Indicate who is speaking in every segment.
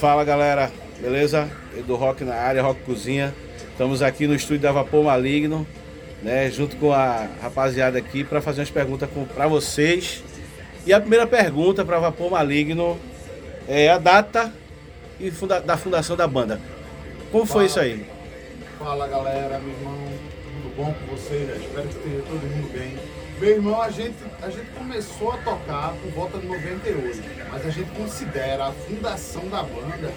Speaker 1: Fala galera, beleza? Do Rock na área, Rock Cozinha. Estamos aqui no estúdio da Vapor Maligno, né, junto com a rapaziada aqui para fazer umas perguntas para vocês. E a primeira pergunta para Vapor Maligno é a data e funda da fundação da banda. Como foi isso aí?
Speaker 2: Fala galera, meu irmão, tudo bom com vocês? Espero que esteja todo mundo bem. Meu irmão, a gente, a gente começou a tocar por volta de 98, mas a gente considera a fundação da banda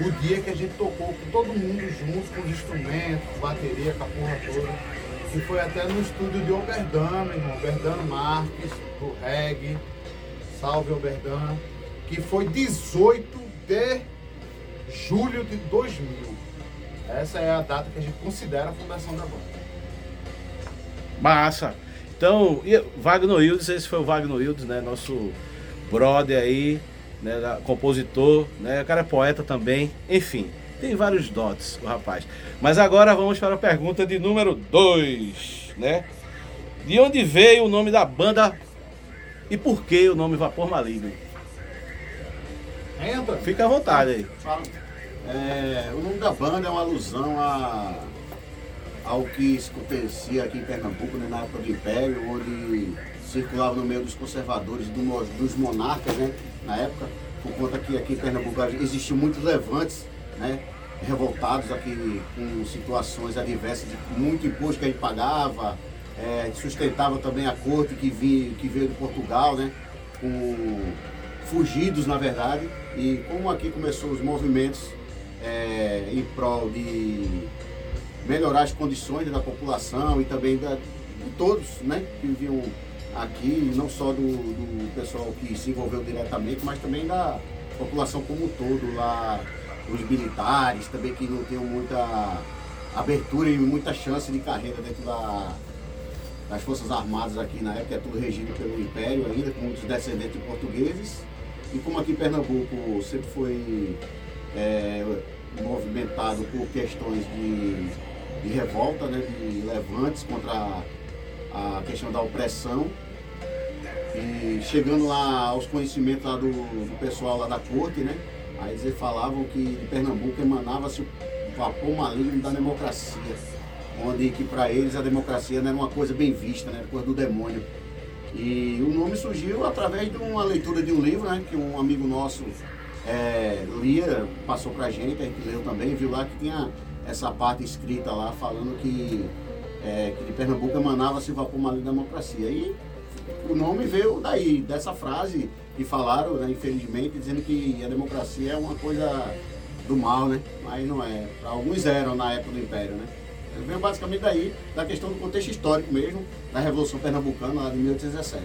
Speaker 2: o dia que a gente tocou com todo mundo junto, com os instrumentos, bateria, com a porra toda. Que foi até no estúdio de Oberdan, meu irmão, Oberdan Marques, do reggae, salve Oberdan, que foi 18 de julho de 2000. Essa é a data que a gente considera a fundação da banda.
Speaker 1: Massa! Então, Wagner Wildes, esse foi o Wagner Wildes, né? Nosso brother aí, né? Compositor, né? O cara é poeta também, enfim. Tem vários dotes, o rapaz. Mas agora vamos para a pergunta de número 2, né? De onde veio o nome da banda e por que o nome Vapor Maligno?
Speaker 2: Entra.
Speaker 1: Fica à vontade aí.
Speaker 3: É, o nome da banda é uma alusão a, ao que acontecia aqui em Pernambuco, né, na época do Império, onde circulava no meio dos conservadores, do, dos monarcas, né, na época, por conta que aqui em Pernambuco existiam muitos levantes, né, revoltados aqui com situações adversas, de muito imposto que a gente pagava, é, sustentava também a corte que, vi, que veio de Portugal, né, com fugidos na verdade, e como aqui começou os movimentos é, em prol de melhorar as condições da população e também da, de todos né, que viviam aqui, não só do, do pessoal que se envolveu diretamente, mas também da população como um todo, lá os militares também que não tinham muita abertura e muita chance de carreira dentro da, das Forças Armadas aqui na época, é tudo regido pelo Império ainda, com muitos descendentes de portugueses. E como aqui em Pernambuco sempre foi é, movimentado por questões de, de revolta, né, de levantes contra a, a questão da opressão, e chegando lá aos conhecimentos lá do, do pessoal lá da corte, né? Aí eles falavam que de Pernambuco emanava-se o vapor maligno da democracia, onde que para eles a democracia não era uma coisa bem vista, né? Coisa do demônio. E o nome surgiu através de uma leitura de um livro, né? Que um amigo nosso é, lia, passou pra gente, a gente leu também, viu lá que tinha essa parte escrita lá falando que, é, que de Pernambuco emanava-se vapor maligno da democracia. E o nome veio daí, dessa frase que falaram, né, infelizmente, dizendo que a democracia é uma coisa do mal, né? Mas não é. Para alguns eram na época do Império, né? Veio basicamente daí, da questão do contexto histórico mesmo, da Revolução Pernambucana lá de 1817.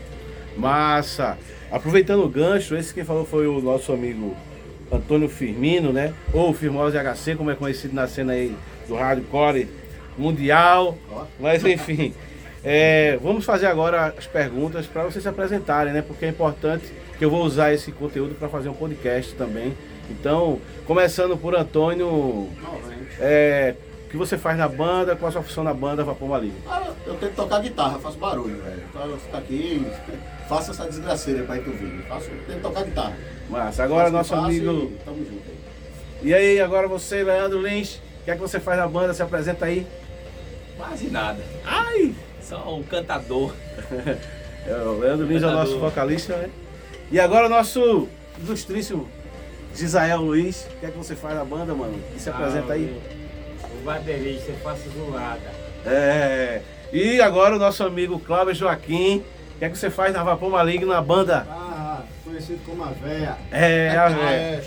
Speaker 1: Massa! Aproveitando o gancho, esse quem falou foi o nosso amigo Antônio Firmino, né? Ou Firmose HC, como é conhecido na cena aí do hardcore mundial. Mas enfim, é, vamos fazer agora as perguntas para vocês se apresentarem, né? Porque é importante que eu vou usar esse conteúdo para fazer um podcast também. Então, começando por Antônio, é, que você faz na banda, qual a sua função na banda Vapor Maligno?
Speaker 3: Ah, eu tento tocar guitarra, faço barulho, velho. Então eu fico aqui, faço essa desgraceira para ir pro vídeo. Faço, tento tocar guitarra.
Speaker 1: Mas agora
Speaker 3: Faço
Speaker 1: nosso
Speaker 3: que
Speaker 1: amigo.
Speaker 3: e Tamo junto aí.
Speaker 1: E aí, agora você, Leandro Lins, o que é que você faz na banda? Se apresenta aí.
Speaker 4: Quase nada.
Speaker 1: Ai!
Speaker 4: Só um cantador.
Speaker 1: É, o Leandro Lins é o nosso
Speaker 4: Cantador.
Speaker 1: vocalista, né? E agora nosso ilustríssimo Gisael Luiz, o que é que você faz na banda, mano? E se apresenta aí.
Speaker 5: O baterista, eu faço zoada.
Speaker 1: É. E agora o nosso amigo Cláudio Joaquim, o que é que você faz na Vapor Maligno na banda?
Speaker 2: Ah, conhecido como a véia.
Speaker 1: É, a véia.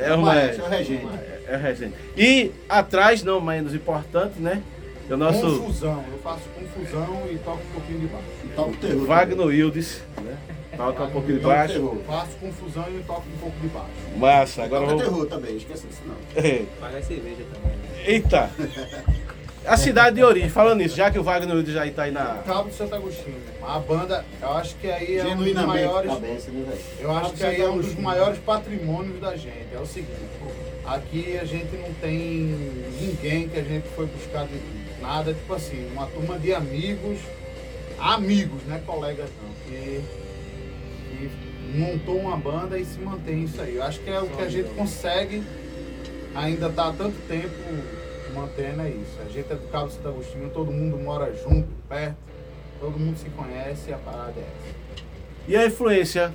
Speaker 1: É o maestro.
Speaker 3: É o regente.
Speaker 1: É o regente. E atrás, não menos importante, né? É o nosso
Speaker 2: Confusão, eu faço confusão e toco um pouquinho de baixo.
Speaker 3: Toca o terror.
Speaker 1: Wagner Wildes, né? Toca um pouquinho de baixo.
Speaker 3: terror.
Speaker 2: Faço confusão e toco um pouco de baixo.
Speaker 1: Massa, agora
Speaker 3: Toca
Speaker 1: vamos.
Speaker 3: terror também, esqueça disso não.
Speaker 1: É.
Speaker 4: Pagar cerveja também.
Speaker 1: Eita! A cidade de origem, falando nisso, já que o Wagner já está aí na.
Speaker 2: Cabo de Santo Agostinho. A banda, eu acho que aí é um dos maiores.
Speaker 3: cabeça, né, velho?
Speaker 2: Eu acho que aí é um dos maiores patrimônios da gente. É o seguinte, aqui a gente não tem ninguém que a gente foi buscar de nada, tipo assim, uma turma de amigos, amigos, né, colegas não, que, que montou uma banda e se mantém isso aí. Eu acho que é o que a gente consegue ainda tá há tanto tempo mantendo é isso. A gente é do Cabo Santo Agostinho, todo mundo mora junto, perto, todo mundo se conhece e a parada é essa.
Speaker 1: E a influência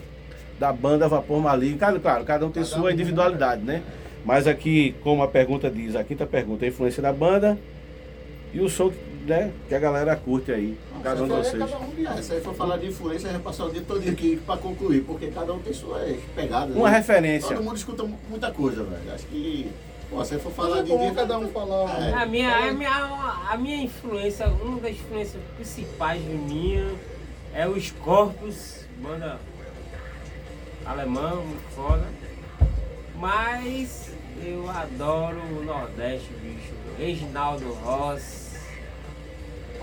Speaker 1: da banda Vapor Maligno? Claro, claro, cada um tem
Speaker 2: Cada
Speaker 1: sua
Speaker 2: um,
Speaker 1: individualidade, né? Mas aqui, como a pergunta diz, a quinta pergunta, a influência da banda e o som né, que a galera curte aí, cada um de vocês.
Speaker 3: é cada um Se aí for falar de influência, vai passar o dia todo aqui pra concluir, porque cada um tem suas pegadas.
Speaker 1: Uma
Speaker 3: né?
Speaker 1: referência.
Speaker 3: Todo mundo escuta mu- muita coisa, velho. Acho que, pô, se aí for falar
Speaker 2: é
Speaker 3: de dia,
Speaker 2: cada um falar.
Speaker 3: É.
Speaker 5: A minha, a, minha, a minha influência, uma das influências principais minha é o Scorpius, banda alemã, muito foda. Mas eu adoro o Nordeste, bicho. Reginaldo Ross,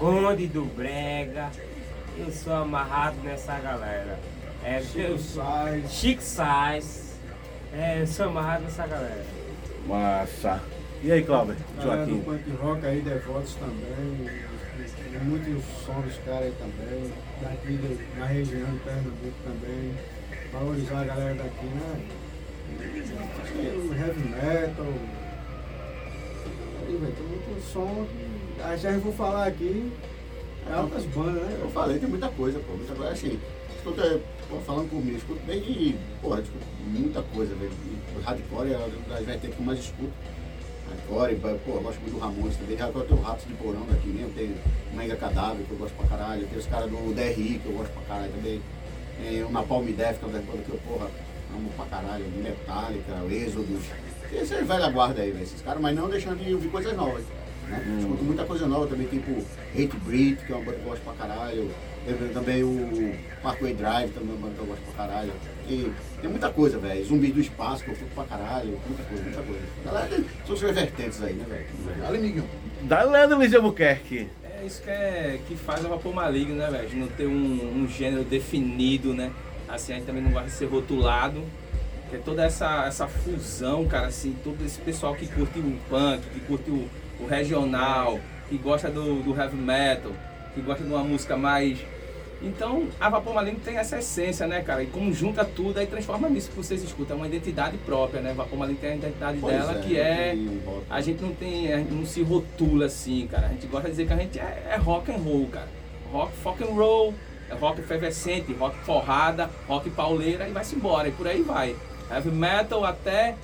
Speaker 5: Conde do Brega. Eu sou amarrado nessa galera. É, eu, Chico Sainz. É, eu sou amarrado nessa galera.
Speaker 1: Massa. E aí, Cláudio?
Speaker 6: Galera do
Speaker 1: Joaquim?
Speaker 6: punk rock aí, devotos também. Muitos sons dos caras aí também. Daqui de- na região de Pernambuco também. Valorizar a galera daqui, né? E O heavy metal. Aí, velho, tem muito som que. Aí já vou falar aqui. É altas bandas, né?
Speaker 3: Eu falei, tem muita coisa, pô. Muita coisa assim. Escuta, falando por mim, escuto desde. Porra, escuto muita coisa, velho. Hardcore é das vertentes que eu mais escuto. Hardcore, pô, eu gosto muito do Ramones também. Hardcore tem o Ratos de Porão daqui mesmo, tem o Mega Cadáver, que eu gosto pra caralho. Tem os caras do DRI, que eu gosto pra caralho também. Tem o Napalm Death, que é uma das que eu, porra, amo pra caralho. Metallica, o Exodus. Tem essa velha guarda aí, velho, esses caras, mas não deixando de ouvir coisas novas. Né? Escuto muita coisa nova também, tipo Hate Breed, que é uma banda que eu gosto pra caralho. Tem também o Parkway Drive, também é uma banda que eu gosto pra caralho. E tem muita coisa, velho. Zumbi do Espaço, que eu curto pra caralho. Muita coisa, muita coisa. Galera, são suas vertentes aí, né, velho?
Speaker 2: Olha, Miguel.
Speaker 1: Da Leandro Luiz de Albuquerque.
Speaker 4: É isso que, é, que faz o vapor maligno, né, velho? De Não ter um, um gênero definido, né? Assim, a gente também não gosta de ser rotulado. Que é toda essa, essa fusão, cara, assim, todo esse pessoal que curte o punk, que curte o, o regional, que gosta do, do heavy metal, que gosta de uma música mais. Então, a Vapor Maligno tem essa essência, né, cara? E como junta tudo, aí transforma nisso que vocês escutam. É uma identidade própria, né? Vapor Maligno tem a identidade
Speaker 3: Pois
Speaker 4: dela,
Speaker 3: é,
Speaker 4: que é. A gente não tem, a gente não se rotula assim, cara. A gente gosta de dizer que a gente é, é rock and roll, cara. Rock, rock and roll, é rock efervescente, rock forrada, rock pauleira e vai-se embora. E por aí vai. Heavy metal até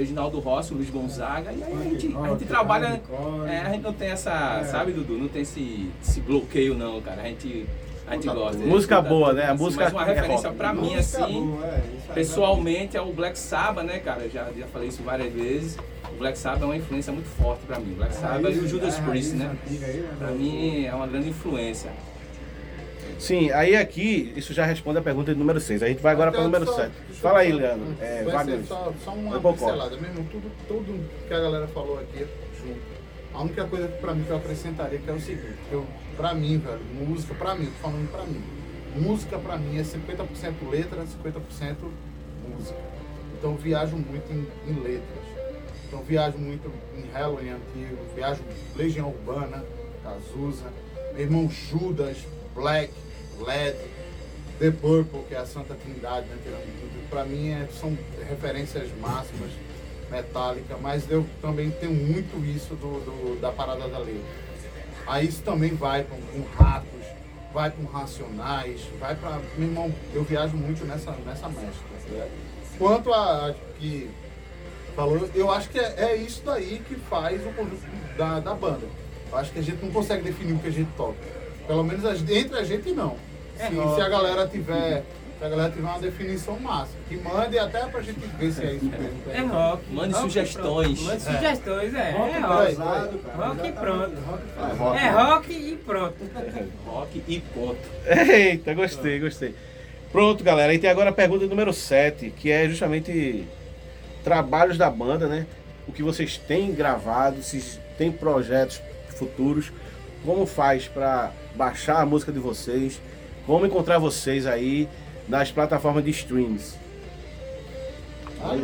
Speaker 4: Reginaldo Rossi, o Luiz Gonzaga. E aí a gente, a gente trabalha. É, a gente não tem essa,
Speaker 6: É.
Speaker 4: sabe, Dudu? Não tem esse, esse bloqueio, não, cara. A gente, a gente gosta.
Speaker 3: boa.
Speaker 1: Música
Speaker 4: Escuta
Speaker 1: boa,
Speaker 4: tudo,
Speaker 1: né? A
Speaker 4: assim,
Speaker 1: música
Speaker 4: Mas uma
Speaker 1: é
Speaker 4: referência
Speaker 1: rock.
Speaker 4: pra mim,
Speaker 6: Música
Speaker 4: assim.
Speaker 6: boa, é, aí,
Speaker 4: Pessoalmente é o Black Sabbath, né, cara? Eu já, já falei isso várias vezes. O Black Sabbath é uma influência muito forte pra mim. O Black
Speaker 6: A
Speaker 4: Sabbath
Speaker 6: raiz-
Speaker 4: e o Judas Priest, né?
Speaker 6: né,
Speaker 4: Pra mim é uma grande influência.
Speaker 1: Sim, aí aqui, isso já responde a pergunta de número 6. A gente vai agora para o número
Speaker 2: só-
Speaker 1: 7.
Speaker 2: deixa eu
Speaker 1: Fala aí, Leandro. É, Wagner.
Speaker 2: só, só uma pincelada mesmo, tudo, tudo que a galera falou aqui junto. A única coisa que pra mim que eu acrescentaria que é o seguinte, eu, pra mim, velho, música, pra mim, tô falando pra mim. Música pra mim é 50% letra, 50% música. Então eu viajo muito em, em letras. Então eu viajo muito em Halloween antigo, viajo Legião Urbana, Cazuza, meu irmão Judas, Black, Led, The Purple, que é a Santa Trindade, né? tudo. Pra mim é- são referências máximas, metálica, mas eu também tenho muito isso do, do- da parada da letra. Aí isso também vai com, com ratos, vai com racionais, vai pra. Meu irmão, eu viajo muito nessa, nessa mescla. ligado? Quanto a, a que falou, eu acho que é, é isso daí que faz o conjunto da, da banda. Eu acho que a gente não consegue definir o que a gente toca. Pelo menos a entre a gente não.
Speaker 5: É
Speaker 2: se, se a galera tiver. Se a galera tiver uma definição massa, que mande até pra gente ver se é isso mesmo.
Speaker 5: É rock.
Speaker 4: Mande
Speaker 5: rock
Speaker 4: sugestões.
Speaker 5: Mande sugestões, é.
Speaker 6: Rock
Speaker 5: é rock.
Speaker 6: pesado, cara.
Speaker 5: Rock e pronto.
Speaker 6: Rock
Speaker 3: É, rock.
Speaker 5: É rock e pronto.
Speaker 4: Rock e ponto.
Speaker 1: Eita, gostei, gostei. Pronto, galera. E tem agora a pergunta número 7, que é justamente trabalhos da banda, né? O que vocês têm gravado, se tem projetos futuros, como faz para baixar a música de vocês, como encontrar vocês aí nas plataformas de streams.
Speaker 2: Ah.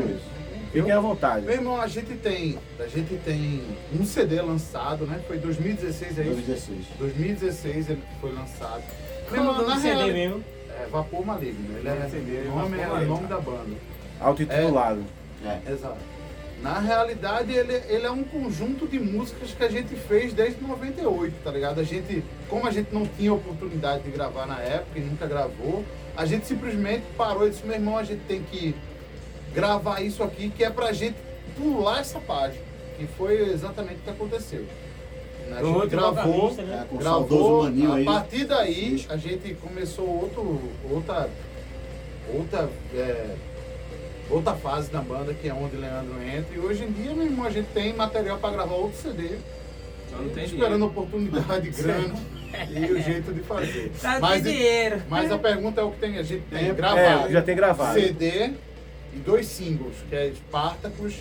Speaker 1: Fiquem à vontade.
Speaker 2: Meu irmão, a gente tem. A gente tem um CD lançado, né? Foi 2016 aí.
Speaker 3: 2016.
Speaker 2: 2016 ele foi lançado. Meu irmão,
Speaker 5: o
Speaker 2: na
Speaker 5: CD
Speaker 2: real,
Speaker 5: mesmo?
Speaker 2: É Vapor Maligno. Ele é,
Speaker 6: CD é
Speaker 2: o nome é o nome da banda.
Speaker 1: Auto-intitulado.
Speaker 3: É.
Speaker 2: Exato. Na realidade, ele, ele é um conjunto de músicas que a gente fez desde 98, tá ligado? A gente, como a gente não tinha oportunidade de gravar na época e nunca gravou, a gente simplesmente parou e disse, meu irmão, a gente tem que gravar isso aqui, que é pra gente pular essa página. Que foi exatamente o que aconteceu. A
Speaker 5: O
Speaker 2: gente
Speaker 5: outro
Speaker 2: gravou,
Speaker 5: né?
Speaker 3: É,
Speaker 2: gravou,
Speaker 3: maninho
Speaker 2: a
Speaker 3: aí.
Speaker 2: partir daí a gente começou outro, outra, outra, é, outra fase da banda, que é onde Leandro entra. E hoje em dia, meu irmão, a gente tem material para gravar outro CD,
Speaker 4: Só não tem
Speaker 2: esperando
Speaker 4: dinheiro.
Speaker 2: oportunidade grande e o jeito de fazer.
Speaker 5: Tá
Speaker 2: Mas,
Speaker 5: de dinheiro.
Speaker 2: mas a pergunta é o que tem, a gente tem
Speaker 3: É,
Speaker 2: gravado.
Speaker 1: É, já tem gravado.
Speaker 2: CD e dois singles, que é Espartacus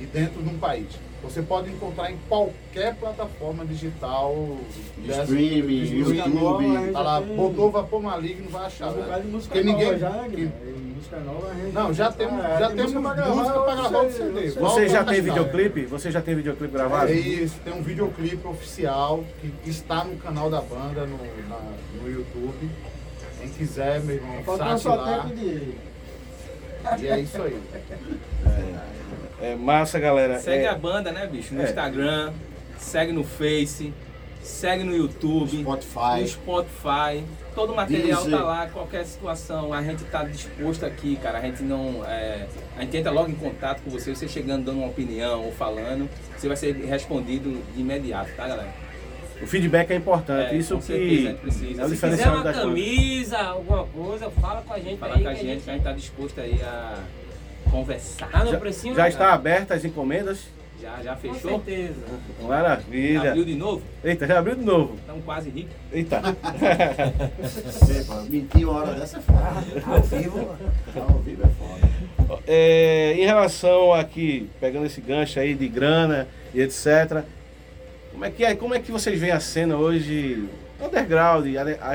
Speaker 2: e Dentro de um País. Você pode encontrar em qualquer plataforma digital. Dessa-
Speaker 3: streaming, YouTube.
Speaker 2: Tá lá, botou Vapor Maligno, vai achar.
Speaker 6: Música
Speaker 2: Porque ninguém.
Speaker 6: já, né,
Speaker 2: que-
Speaker 6: Guilherme? Música nova, a gente-
Speaker 2: Não, já temos, já
Speaker 6: tem
Speaker 2: temos
Speaker 6: música
Speaker 2: música
Speaker 6: pra gravar,
Speaker 2: para gravar o
Speaker 6: você-
Speaker 2: CD.
Speaker 6: você-
Speaker 1: já tem videoclipe? Você já tem videoclipe gravado?
Speaker 2: É isso, tem um videoclipe oficial que está no canal da banda no, na- no YouTube. Quem quiser, meu irmão, saque
Speaker 6: só
Speaker 2: lá.
Speaker 6: tempo de.
Speaker 2: E é isso aí.
Speaker 1: É massa, galera.
Speaker 4: Segue
Speaker 1: É,
Speaker 4: a banda, né, bicho? No
Speaker 1: É.
Speaker 4: Instagram, segue no Face, segue no YouTube,
Speaker 3: Spotify.
Speaker 4: no Spotify. Todo o material
Speaker 3: Deezer.
Speaker 4: tá lá, qualquer situação. A gente tá disposto aqui, cara. A gente não. é, a gente entra logo em contato com você, você chegando, dando uma opinião ou falando, você vai ser respondido de imediato, tá, galera?
Speaker 1: O feedback é importante.
Speaker 4: É,
Speaker 1: Isso
Speaker 4: com certeza, a
Speaker 1: que
Speaker 4: precisa.
Speaker 1: é o
Speaker 4: Se
Speaker 5: Se quiser
Speaker 1: diferencial
Speaker 5: uma
Speaker 1: das
Speaker 5: camisa, alguma coisa, fala com a gente
Speaker 4: Falar
Speaker 5: aí.
Speaker 4: com a
Speaker 5: que
Speaker 4: gente, que a gente tá disposto aí a conversar.
Speaker 5: Tá no
Speaker 1: Já,
Speaker 5: precinho?
Speaker 1: já
Speaker 5: né,
Speaker 1: está aberta as encomendas?
Speaker 4: Já, já
Speaker 5: Com
Speaker 4: fechou?
Speaker 5: certeza.
Speaker 1: Maravilha.
Speaker 4: Abriu de novo?
Speaker 1: Eita, já abriu de novo.
Speaker 4: Estamos quase ricos.
Speaker 1: Eita.
Speaker 3: Epa, Mentir uma hora dessa é foda.
Speaker 6: Ao vivo,
Speaker 3: Ao vivo é foda.
Speaker 1: É, em relação aqui, pegando esse gancho aí de grana e etc. Como é que é? Como é que vocês veem a cena hoje? Underground,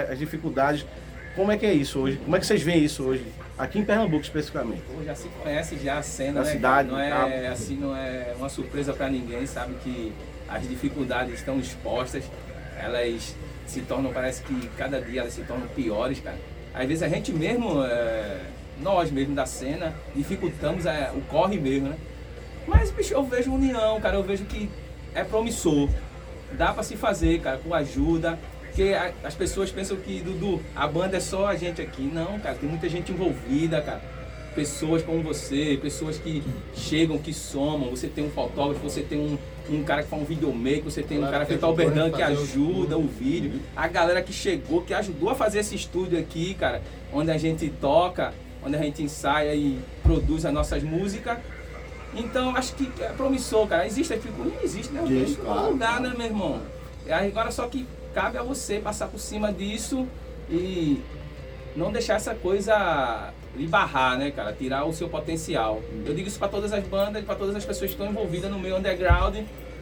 Speaker 1: as dificuldades. Como é que é isso hoje? Como é que vocês veem isso hoje? Aqui em Pernambuco especificamente.
Speaker 4: Pô, já se conhece já a cena,
Speaker 1: Da
Speaker 4: né?
Speaker 1: cidade,
Speaker 4: não é assim, não é uma surpresa para ninguém, sabe que as dificuldades estão expostas, elas se tornam, parece que cada dia elas se tornam piores, cara. Às vezes a gente mesmo, é, nós mesmo da cena, dificultamos é, o corre mesmo, né? Mas, bicho, eu vejo união, cara, eu vejo que é promissor. Dá pra se fazer, cara, com ajuda. Porque a- as pessoas pensam que, Dudu, a banda é só a gente aqui. Não, cara, tem muita gente envolvida, cara. Pessoas como você, pessoas que chegam, que somam. Você tem um fotógrafo, você tem um, um cara que faz um videomaker, você tem um
Speaker 2: Galera
Speaker 4: cara
Speaker 2: que
Speaker 4: feito o
Speaker 2: ajudou a
Speaker 4: Bernardo que
Speaker 2: fazer o
Speaker 4: ajuda o vídeo. A galera que chegou, que ajudou a fazer esse estúdio aqui, cara, onde a gente toca, onde a gente ensaia e produz as nossas músicas. Então, acho que é promissor, cara. Existe a dificuldade? Existe, né?
Speaker 3: Existe, claro,
Speaker 4: lugar,
Speaker 3: claro.
Speaker 4: né, meu irmão? Agora só que cabe a você passar por cima disso e não deixar essa coisa lhe barrar, né, cara? Tirar o seu potencial. Eu digo isso para todas as bandas, para todas as pessoas que estão envolvidas no meio underground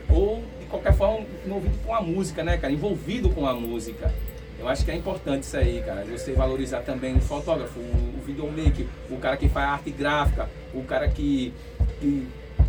Speaker 4: ou de qualquer forma envolvido com a música, né, cara? Envolvido com a música. Eu acho que é importante isso aí, cara. Você valorizar também o fotógrafo, o videomaker, o cara que faz arte gráfica, o cara que, que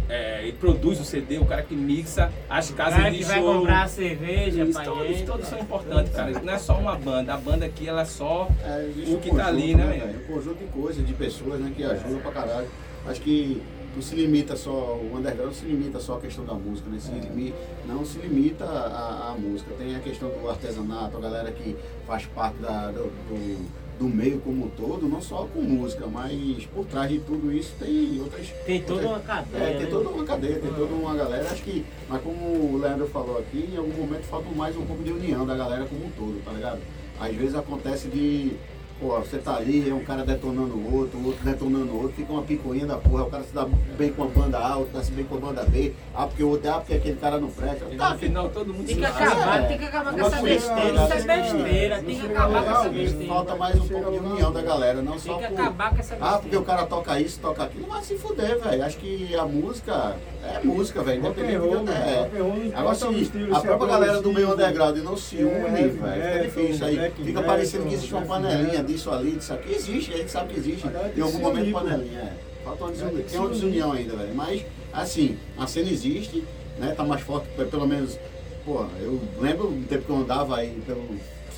Speaker 4: é, produz o CD, o cara que mixa as
Speaker 5: O
Speaker 4: casas
Speaker 5: cara
Speaker 4: de
Speaker 5: que vai comprar a cerveja
Speaker 4: Isso, todos, todos são importantes, cara. Não é só uma banda. A banda aqui, ela é só
Speaker 3: É,
Speaker 4: o
Speaker 3: um
Speaker 4: que tá ali,
Speaker 3: conjunto,
Speaker 4: né,
Speaker 3: velho?
Speaker 4: velho?
Speaker 3: Um conjunto de coisas, de pessoas, né, que ajudam pra caralho. Acho que não se limita só, o underground não se limita só à questão da música, né? Se limi- não se limita à, à música. Tem a questão do artesanato, a galera que faz parte da- do, do, do meio como um todo, não só com música, mas por trás de tudo isso tem outras.
Speaker 5: Tem toda
Speaker 3: outras-
Speaker 5: uma cadeia.
Speaker 3: É, tem
Speaker 5: né?
Speaker 3: toda uma cadeia, tem toda uma galera. Acho que, mas como o Leandro falou aqui, em algum momento falta mais um pouco de união da galera como um todo, tá ligado? Às vezes acontece de, pô, você tá ali, é um cara detonando o outro, o outro detonando o outro, fica uma picuinha da porra, o cara se dá bem com a banda A, o outro dá se bem com a banda B, ah, porque o outro, ah, porque aquele cara não presta.
Speaker 4: E
Speaker 3: Tá,
Speaker 4: no final todo mundo
Speaker 5: Tem que
Speaker 4: se
Speaker 5: acabar,
Speaker 3: É.
Speaker 5: tem que acabar com
Speaker 3: Uma
Speaker 5: essa besteira. É besteira. Tem que acabar com essa besteira.
Speaker 3: Falta mais um pouco de união da galera, não
Speaker 5: Tem
Speaker 3: só
Speaker 5: que
Speaker 3: por...
Speaker 5: acabar com essa
Speaker 3: Ah, porque o
Speaker 5: besteira.
Speaker 3: cara toca isso, toca aquilo, mas se fuder, velho. Acho que a música é música, velho. Independente
Speaker 6: mano.
Speaker 3: é. Agora, se a própria
Speaker 6: é
Speaker 3: galera do meio underground não se
Speaker 6: é
Speaker 3: une,
Speaker 6: heavy
Speaker 3: velho. Fica difícil. Aí fica parecendo que existe uma panelinha. Disso ali, disso aqui. Existe, a gente sabe que existe.
Speaker 6: Agora
Speaker 3: Em algum momento
Speaker 6: unir,
Speaker 3: panelinha, é. Falta uma
Speaker 6: Tem
Speaker 3: desunião, tem uma desunião ainda, velho. Mas, assim, a cena existe, né? Tá mais forte, pelo menos. Pô, eu lembro do tempo que eu andava aí pelo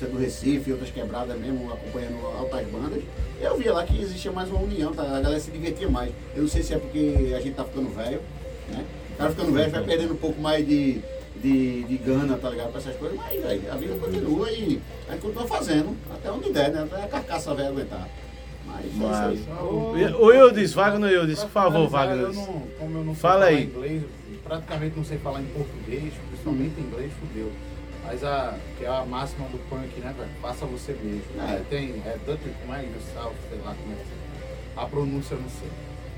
Speaker 3: do Recife, outras quebradas mesmo, acompanhando altas bandas. Eu via lá que existia mais uma união, tá? a galera se divertia mais. Eu não sei se é porque a gente tá ficando velho, né? O cara ficando velho vai perdendo um pouco mais de, de, de gana, tá ligado? Pra essas coisas, mas velho, a vida continua e a gente continua fazendo, até onde der, né? Até a carcaça velha aguentar. Mas, é isso aí.
Speaker 1: O Wildes, Wagner Wildes, por favor, Wagner.
Speaker 2: Eu não, como eu não sei
Speaker 1: Fala
Speaker 2: falar
Speaker 1: aí.
Speaker 2: inglês, praticamente não sei falar em português, principalmente em inglês, fudeu. Mas a, que é a máxima do punk, né, velho? Faça você mesmo.
Speaker 3: É.
Speaker 2: É, tem, é Dutch mais South, sei lá como é que é. A pronúncia eu não sei.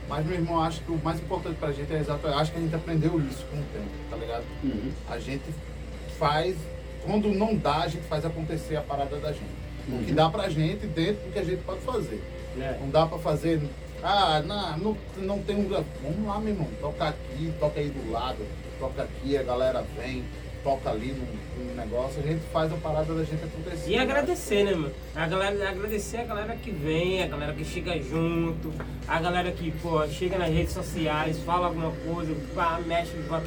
Speaker 2: Mas, meu irmão, acho que o mais importante pra gente é exato. Acho que a gente aprendeu isso com o tempo, tá ligado?
Speaker 3: Uhum.
Speaker 2: A gente faz, quando não dá, a gente faz acontecer a parada da gente. O que
Speaker 3: Uhum.
Speaker 2: dá pra gente dentro do que a gente pode fazer.
Speaker 5: É.
Speaker 2: Não dá pra fazer. Ah, não, não, não tem um. Vamos lá, meu irmão. Toca aqui, toca aí do lado, toca aqui, a galera vem, toca ali num, num negócio, a gente faz a parada da gente acontecer.
Speaker 5: E agradecer, né, mano? A galera, agradecer a galera que vem, a galera que chega junto, a galera que, pô, chega nas redes sociais, fala alguma coisa, pá, mexe, pá,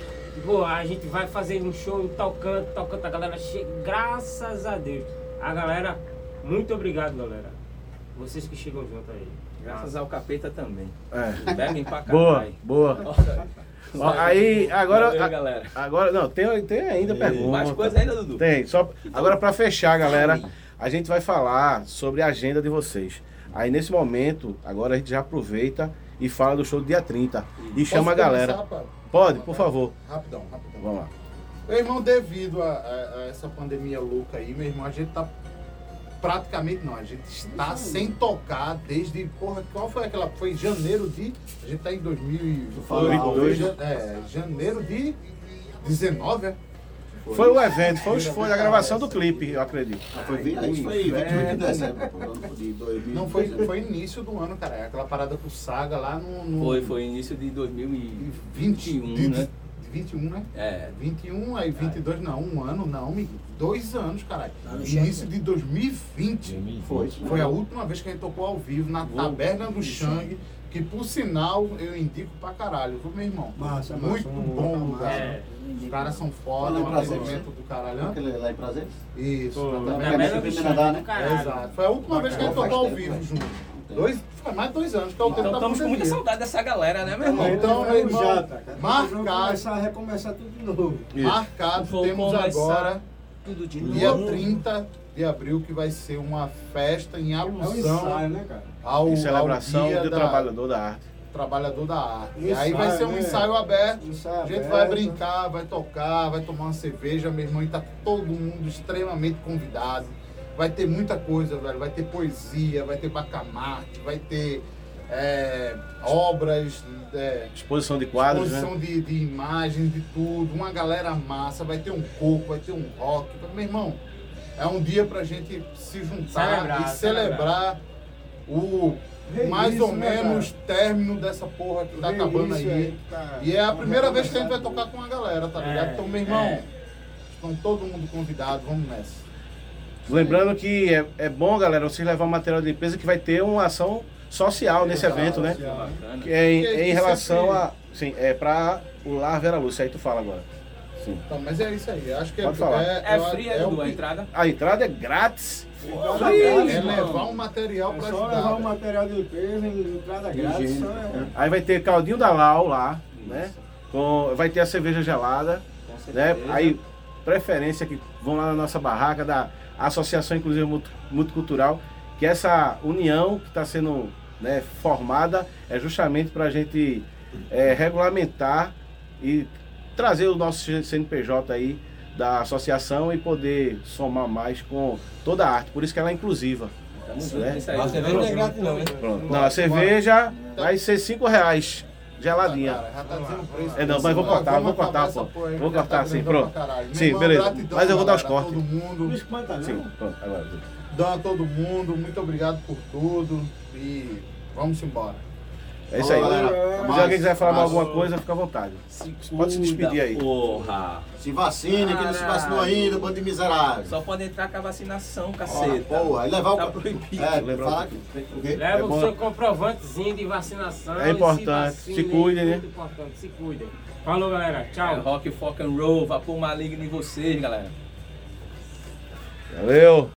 Speaker 5: pô, a gente vai fazer um show em tal canto, tal canto, a galera chega, graças a Deus. A galera, muito obrigado, galera. Vocês que chegam junto aí.
Speaker 4: Graças ao capeta também.
Speaker 1: É.
Speaker 4: Bebem pra
Speaker 1: Boa,
Speaker 4: caralho.
Speaker 1: boa. Ó, aí, agora.
Speaker 4: Valeu,
Speaker 1: a-
Speaker 4: galera.
Speaker 1: Agora, não, tem, tem ainda pergunta.
Speaker 4: Mais coisa ainda, Dudu?
Speaker 1: Tem, só. Agora pra fechar, galera, a gente vai falar sobre a agenda de vocês. Aí nesse momento, agora a gente já aproveita e fala do show do dia 30. E
Speaker 2: Posso
Speaker 1: chama a galera.
Speaker 2: pá?
Speaker 1: Pode, por favor.
Speaker 2: Rapidão, rapidão.
Speaker 1: Vamos lá.
Speaker 2: Meu irmão, devido a, a- a essa pandemia louca aí, meu irmão, a gente tá. Praticamente não, a gente está sem tocar desde. Porra, qual foi aquela. Foi janeiro de. A gente tá em 2000. e-
Speaker 3: Foi,
Speaker 2: foi,
Speaker 1: dois.
Speaker 2: ja- É, janeiro de 19, é?
Speaker 1: Foi o evento, foi, foi a gravação do clipe, eu acredito.
Speaker 3: Ah, Foi, vi- acho que foi 28 de dezembro pô, ano de 2000.
Speaker 2: Não, foi, foi início do ano, cara. É Aquela parada com Saga lá no. no
Speaker 4: Foi, foi início de 2021,
Speaker 2: 20, de,
Speaker 4: né?
Speaker 2: de 21, né?
Speaker 4: É.
Speaker 2: 21, aí 22, não, um ano, não, amigo. Dois anos, caralho.
Speaker 6: Tá
Speaker 2: Início de 2020.
Speaker 3: Foi.
Speaker 2: Foi a última vez que a gente tocou ao vivo na taberna do Shang, que por sinal eu indico pra caralho, viu, meu irmão?
Speaker 6: Massa, massa,
Speaker 2: Muito
Speaker 6: um
Speaker 2: bom
Speaker 6: local
Speaker 2: lugar.
Speaker 5: É.
Speaker 2: Os caras são foda, um
Speaker 3: prazer,
Speaker 2: atendimento do caralho. hã?
Speaker 3: Aquele lá em Prazeres?
Speaker 2: Isso,
Speaker 5: Pô,
Speaker 2: na taberna.
Speaker 5: taberna
Speaker 3: do Shang, né?
Speaker 2: Exato. Foi a última vez que a gente tocou ao vivo junto. Dois, faz mais de dois anos, é
Speaker 4: Então
Speaker 2: da
Speaker 4: estamos com muita saudade dessa galera, né, meu irmão?
Speaker 2: Então, meu irmão,
Speaker 6: já, tá,
Speaker 2: marcado.
Speaker 6: Vamos começar a recomeçar tudo de novo.
Speaker 2: Marcado,
Speaker 4: Vou
Speaker 2: temos
Speaker 4: começar
Speaker 2: agora
Speaker 4: Tudo de
Speaker 2: dia
Speaker 4: novo.
Speaker 2: 30 de abril, que vai ser uma festa em
Speaker 6: É um
Speaker 2: alusão
Speaker 6: ensaio, né, cara?
Speaker 2: ao,
Speaker 1: Em celebração
Speaker 2: ao dia
Speaker 1: do
Speaker 2: da-
Speaker 1: trabalhador da arte.
Speaker 2: trabalhador da arte.
Speaker 6: Um
Speaker 2: E aí vai
Speaker 6: ensaio,
Speaker 2: ser um
Speaker 6: né?
Speaker 2: ensaio aberto.
Speaker 6: Um ensaio
Speaker 2: a gente
Speaker 6: aberto.
Speaker 2: vai brincar, vai tocar, vai tomar uma cerveja, meu irmão, e tá todo mundo extremamente convidado. Vai ter muita coisa, velho. Vai ter poesia, vai ter bacamarte, vai ter é, obras, é,
Speaker 1: Exposição de quadros, né?
Speaker 2: exposição de, de imagens, de tudo, uma galera massa, vai ter um coco, vai ter um rock. Meu irmão, é um dia pra gente se juntar
Speaker 5: Celebrar,
Speaker 2: e celebrar, o
Speaker 6: Reinício,
Speaker 2: mais ou
Speaker 6: né,
Speaker 2: menos término dessa porra que tá acabando aí.
Speaker 6: aí, tá-
Speaker 2: E é a primeira vez que a gente vai tocar com a galera, tá ligado?
Speaker 5: É,
Speaker 2: Então, meu irmão,
Speaker 5: é.
Speaker 2: estão todo mundo convidado, vamos nessa.
Speaker 1: Lembrando que é, é bom, galera, vocês levar material de limpeza que vai ter uma ação social nesse evento, né? Que é em, é em
Speaker 2: isso
Speaker 1: relação
Speaker 2: aqui-
Speaker 1: a. Sim, é pra o Lar Vera Lúcia. Aí tu fala agora. Sim.
Speaker 2: Então, mas é isso aí. Acho que
Speaker 1: Pode
Speaker 2: é,
Speaker 1: falar.
Speaker 2: é,
Speaker 4: É fria,
Speaker 2: é, o-
Speaker 4: a entrada?
Speaker 1: A entrada é grátis.
Speaker 6: Entrada
Speaker 2: é levar um material
Speaker 6: É
Speaker 2: pra
Speaker 6: só
Speaker 2: ajudar.
Speaker 6: levar o
Speaker 2: velho.
Speaker 6: material de limpeza entrada grátis. É-
Speaker 1: Aí vai ter caldinho da Lau lá, né? Com, vai ter a cerveja gelada,
Speaker 4: Com
Speaker 1: né? Aí, preferência que vão lá na nossa barraca da Associação Inclusiva Multi- Multicultural, que essa união que está sendo né, formada é justamente para a gente é, regulamentar e trazer o nosso CNPJ aí da associação e poder somar mais com toda a arte. Por isso que ela é inclusiva. Né?
Speaker 5: Nossa, cerveja não é grátis não, hein?
Speaker 1: Pronto. Não, a cerveja vai ser 5 reais, geladinha.
Speaker 2: Cara, já tá dizendo preço.
Speaker 1: É, não, mas vou cortar, vou cortar, pô. Vou cortar, sim,
Speaker 2: grandão
Speaker 1: pronto. Sim, beleza. Mas eu vou dar os cortes.
Speaker 2: Todo
Speaker 6: Não
Speaker 2: mundo,
Speaker 6: espanta, não.
Speaker 1: Sim, pronto, agora.
Speaker 2: dão a todo mundo, muito obrigado por tudo e vamos embora.
Speaker 1: É isso aí.
Speaker 6: Galera.
Speaker 1: Se alguém quiser falar mais alguma coisa, fica à vontade.
Speaker 4: Se
Speaker 1: Pode se despedir aí.
Speaker 4: Porra.
Speaker 3: Se vacine, quem não se vacinou ainda, bando de miserável.
Speaker 4: Só pode entrar com a vacinação,
Speaker 3: Ora,
Speaker 4: caceta.
Speaker 3: porra, e levar o.
Speaker 4: Tá proibido.
Speaker 3: É, falar que. O quê?
Speaker 5: Leva
Speaker 1: É
Speaker 5: o
Speaker 1: bom.
Speaker 5: seu comprovantezinho de vacinação.
Speaker 1: É importante.
Speaker 5: Se,
Speaker 1: Se cuidem, né?
Speaker 5: Muito importante, se cuidem. Falou, galera.
Speaker 4: É,
Speaker 5: Tchau.
Speaker 4: rock, folk and roll, vapor maligno em vocês, galera.
Speaker 1: Valeu!